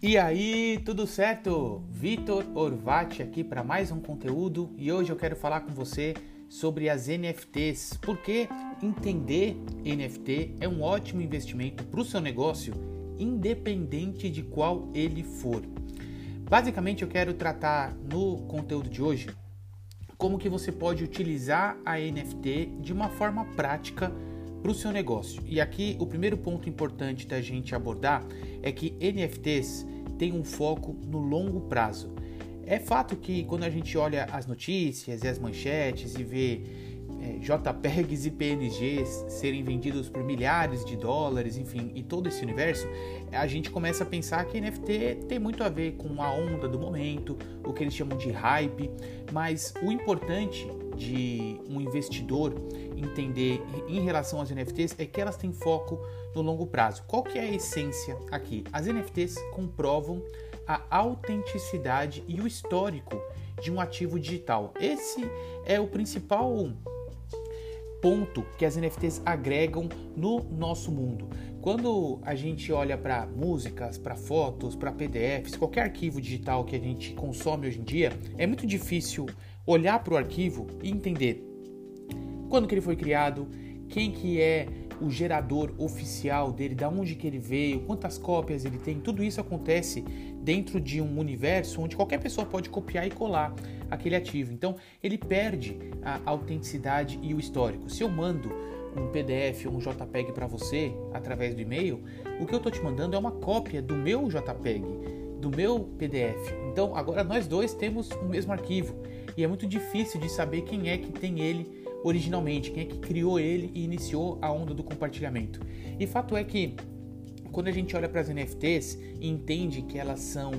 E aí, tudo certo? Vitor Orvati aqui para mais um conteúdo e hoje eu quero falar com você sobre as NFTs, porque entender NFT é um ótimo investimento para o seu negócio, independente de qual ele for. Basicamente, eu quero tratar no conteúdo de hoje como que você pode utilizar a NFT de uma forma prática para o seu negócio. E aqui o primeiro ponto importante da gente abordar é que NFTs têm um foco no longo prazo. É fato que quando a gente olha as notícias e as manchetes e vê JPEGs e PNGs serem vendidos por milhares de dólares, enfim, e todo esse universo, a gente começa a pensar que NFT tem muito a ver com a onda do momento, o que eles chamam de hype, mas o importante de um investidor entender em relação às NFTs é que elas têm foco no longo prazo. Qual que é a essência aqui? As NFTs comprovam a autenticidade e o histórico de um ativo digital. Esse é o principal ponto que as NFTs agregam no nosso mundo. Quando a gente olha para músicas, para fotos, para PDFs, qualquer arquivo digital que a gente consome hoje em dia, é muito difícil olhar para o arquivo e entender quando que ele foi criado, quem que é o gerador oficial dele, da onde que ele veio, quantas cópias ele tem, tudo isso acontece dentro de um universo onde qualquer pessoa pode copiar e colar aquele ativo. Então ele perde a autenticidade e o histórico. Se eu mando um PDF ou um JPEG para você através do e-mail, o que eu estou te mandando é uma cópia do meu JPEG, do meu PDF. Então agora nós dois temos o mesmo arquivo e é muito difícil de saber quem é que tem ele originalmente, quem é que criou ele e iniciou a onda do compartilhamento. E fato é que quando a gente olha para as NFTs e entende que elas são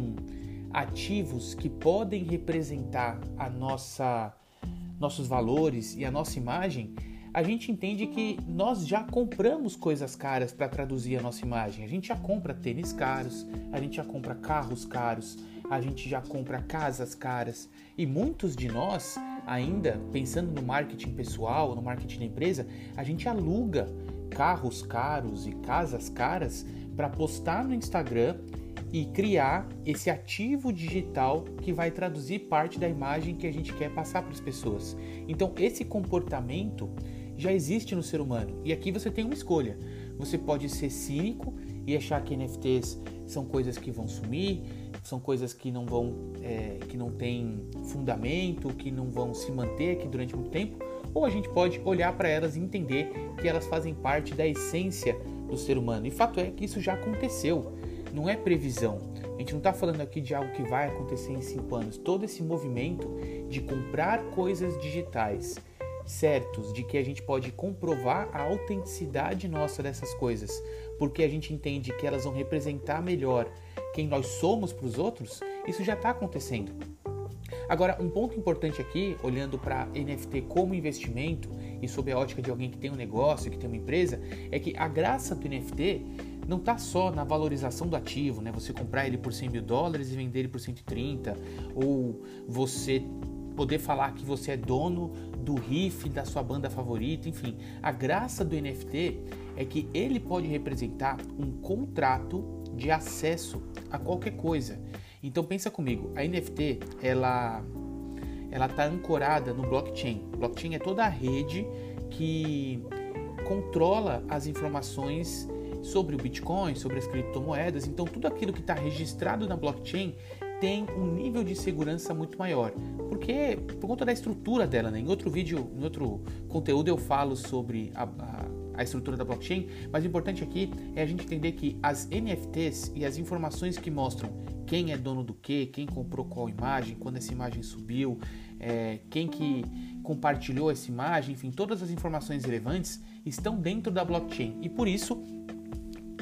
ativos que podem representar a nossa nossos valores e a nossa imagem, a gente entende que nós já compramos coisas caras para traduzir a nossa imagem. A gente já compra tênis caros, a gente já compra carros caros, a gente já compra casas caras e muitos de nós ainda pensando no marketing pessoal, no marketing da empresa, a gente aluga carros caros e casas caras para postar no Instagram e criar esse ativo digital que vai traduzir parte da imagem que a gente quer passar para as pessoas. Então, esse comportamento já existe no ser humano. E aqui você tem uma escolha. Você pode ser cínico e achar que NFTs são coisas que vão sumir, são coisas que não vão, é, que não têm fundamento, que não vão se manter aqui durante muito tempo, ou a gente pode olhar para elas e entender que elas fazem parte da essência do ser humano. E fato é que isso já aconteceu, não é previsão. A gente não está falando aqui de algo que vai acontecer em cinco anos. Todo esse movimento de comprar coisas digitais certos de que a gente pode comprovar a autenticidade nossa dessas coisas, porque a gente entende que elas vão representar melhor quem nós somos para os outros, isso já está acontecendo. Agora, um ponto importante aqui, olhando para NFT como investimento e sob a ótica de alguém que tem um negócio, que tem uma empresa, é que a graça do NFT não está só na valorização do ativo, né? Você comprar ele por 100 mil dólares e vender ele por 130, ou você poder falar que você é dono do riff da sua banda favorita, enfim. A graça do NFT é que ele pode representar um contrato de acesso a qualquer coisa. Então pensa comigo, a NFT ela ela está ancorada no blockchain. Blockchain é toda a rede que controla as informações sobre o Bitcoin, sobre as criptomoedas. Então tudo aquilo que está registrado na blockchain tem um nível de segurança muito maior, porque por conta da estrutura dela, né? Em outro vídeo, em outro conteúdo eu falo sobre a, a, a estrutura da blockchain, mas o importante aqui é a gente entender que as NFTs e as informações que mostram quem é dono do que, quem comprou qual imagem, quando essa imagem subiu, é, quem que compartilhou essa imagem, enfim, todas as informações relevantes estão dentro da blockchain e por isso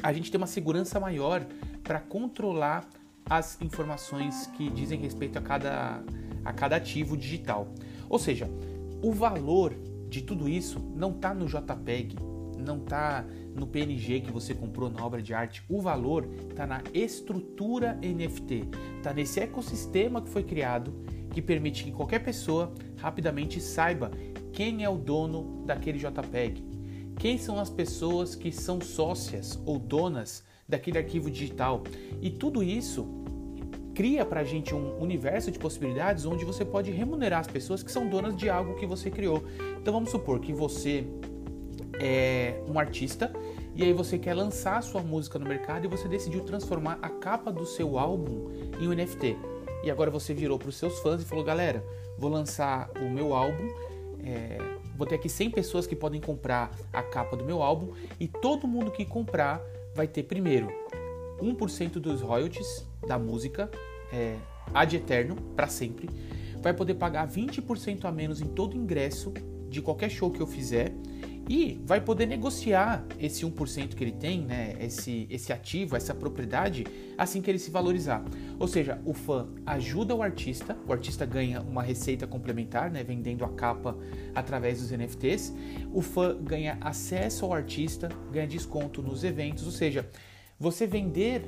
a gente tem uma segurança maior para controlar as informações que dizem respeito a cada, a cada ativo digital. Ou seja, o valor de tudo isso não está no JPEG, não está no PNG que você comprou na obra de arte. O valor está na estrutura NFT, está nesse ecossistema que foi criado que permite que qualquer pessoa rapidamente saiba quem é o dono daquele JPEG, quem são as pessoas que são sócias ou donas daquele arquivo digital. E tudo isso cria para a gente um universo de possibilidades onde você pode remunerar as pessoas que são donas de algo que você criou. Então vamos supor que você é um artista e aí você quer lançar a sua música no mercado e você decidiu transformar a capa do seu álbum em um NFT. E agora você virou para os seus fãs e falou: galera, vou lançar o meu álbum. É, vou ter aqui 100 pessoas que podem comprar a capa do meu álbum e todo mundo que comprar vai ter primeiro 1% dos royalties da música é, ad eterno, para sempre. Vai poder pagar 20% a menos em todo ingresso de qualquer show que eu fizer e vai poder negociar esse 1% que ele tem, né, esse, esse ativo, essa propriedade, assim que ele se valorizar. Ou seja, o fã ajuda o artista, o artista ganha uma receita complementar, né, vendendo a capa através dos NFTs, o fã ganha acesso ao artista, ganha desconto nos eventos, ou seja, você vender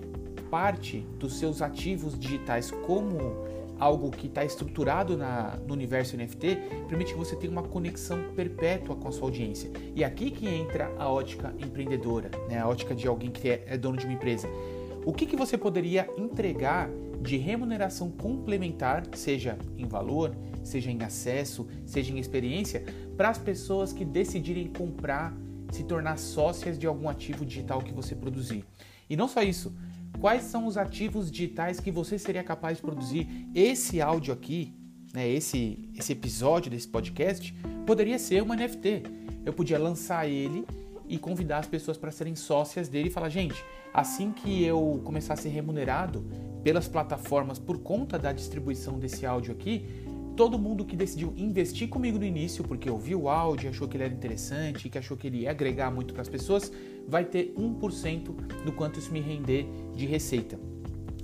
parte dos seus ativos digitais como algo que está estruturado na, no universo NFT permite que você tenha uma conexão perpétua com a sua audiência. E aqui que entra a ótica empreendedora, né? a ótica de alguém que é, é dono de uma empresa. O que, que você poderia entregar de remuneração complementar, seja em valor, seja em acesso, seja em experiência, para as pessoas que decidirem comprar, se tornar sócias de algum ativo digital que você produzir? E não só isso, quais são os ativos digitais que você seria capaz de produzir. Esse áudio aqui, né, esse, esse episódio desse podcast, poderia ser uma NFT. Eu podia lançar ele e convidar as pessoas para serem sócias dele e falar: gente, assim que eu começar a ser remunerado pelas plataformas por conta da distribuição desse áudio aqui, todo mundo que decidiu investir comigo no início, porque ouviu o áudio, achou que ele era interessante, que achou que ele ia agregar muito para as pessoas, vai ter 1% do quanto isso me render de receita.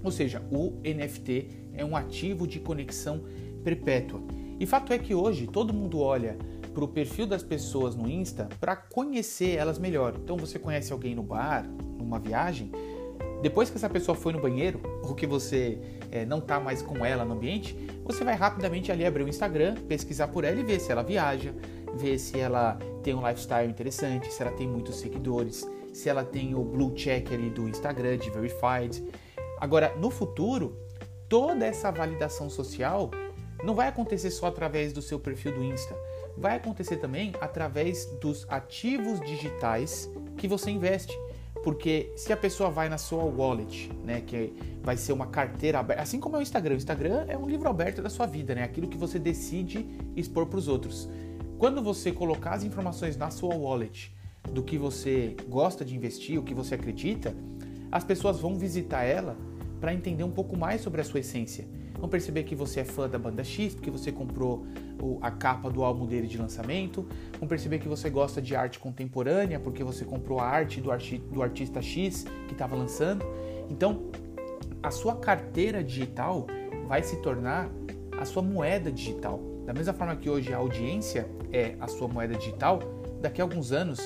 Ou seja, o NFT é um ativo de conexão perpétua. E fato é que hoje todo mundo olha para o perfil das pessoas no Insta para conhecer elas melhor. Então você conhece alguém no bar, numa viagem, depois que essa pessoa foi no banheiro, ou que você é, não está mais com ela no ambiente, você vai rapidamente ali abrir o Instagram, pesquisar por ela e ver se ela viaja, ver se ela tem um lifestyle interessante, se ela tem muitos seguidores, se ela tem o blue check ali do Instagram de verified. Agora, no futuro, toda essa validação social não vai acontecer só através do seu perfil do Insta, vai acontecer também através dos ativos digitais que você investe. Porque se a pessoa vai na sua wallet, né, que vai ser uma carteira aberta, assim como é o Instagram, o Instagram é um livro aberto da sua vida, né, aquilo que você decide expor para os outros. Quando você colocar as informações na sua wallet do que você gosta de investir, o que você acredita, as pessoas vão visitar ela para entender um pouco mais sobre a sua essência. Vão perceber que você é fã da banda X, porque você comprou a capa do álbum dele de lançamento. Vão perceber que você gosta de arte contemporânea, porque você comprou a arte do, arti do artista X que estava lançando. Então, a sua carteira digital vai se tornar a sua moeda digital. Da mesma forma que hoje a audiência é a sua moeda digital, daqui a alguns anos,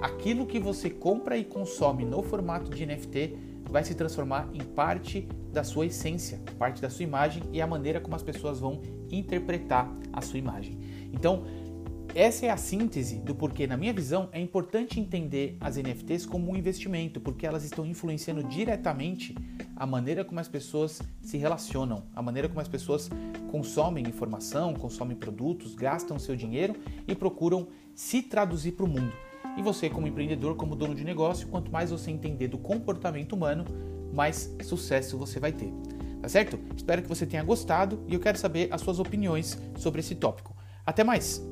aquilo que você compra e consome no formato de NFT vai se transformar em parte da sua essência, parte da sua imagem e a maneira como as pessoas vão interpretar a sua imagem. Então, essa é a síntese do porquê, na minha visão, é importante entender as NFTs como um investimento, porque elas estão influenciando diretamente a maneira como as pessoas se relacionam, a maneira como as pessoas consomem informação, consomem produtos, gastam seu dinheiro e procuram se traduzir para o mundo. E você, como empreendedor, como dono de negócio, quanto mais você entender do comportamento humano, mais sucesso você vai ter. Tá certo? Espero que você tenha gostado e eu quero saber as suas opiniões sobre esse tópico. Até mais!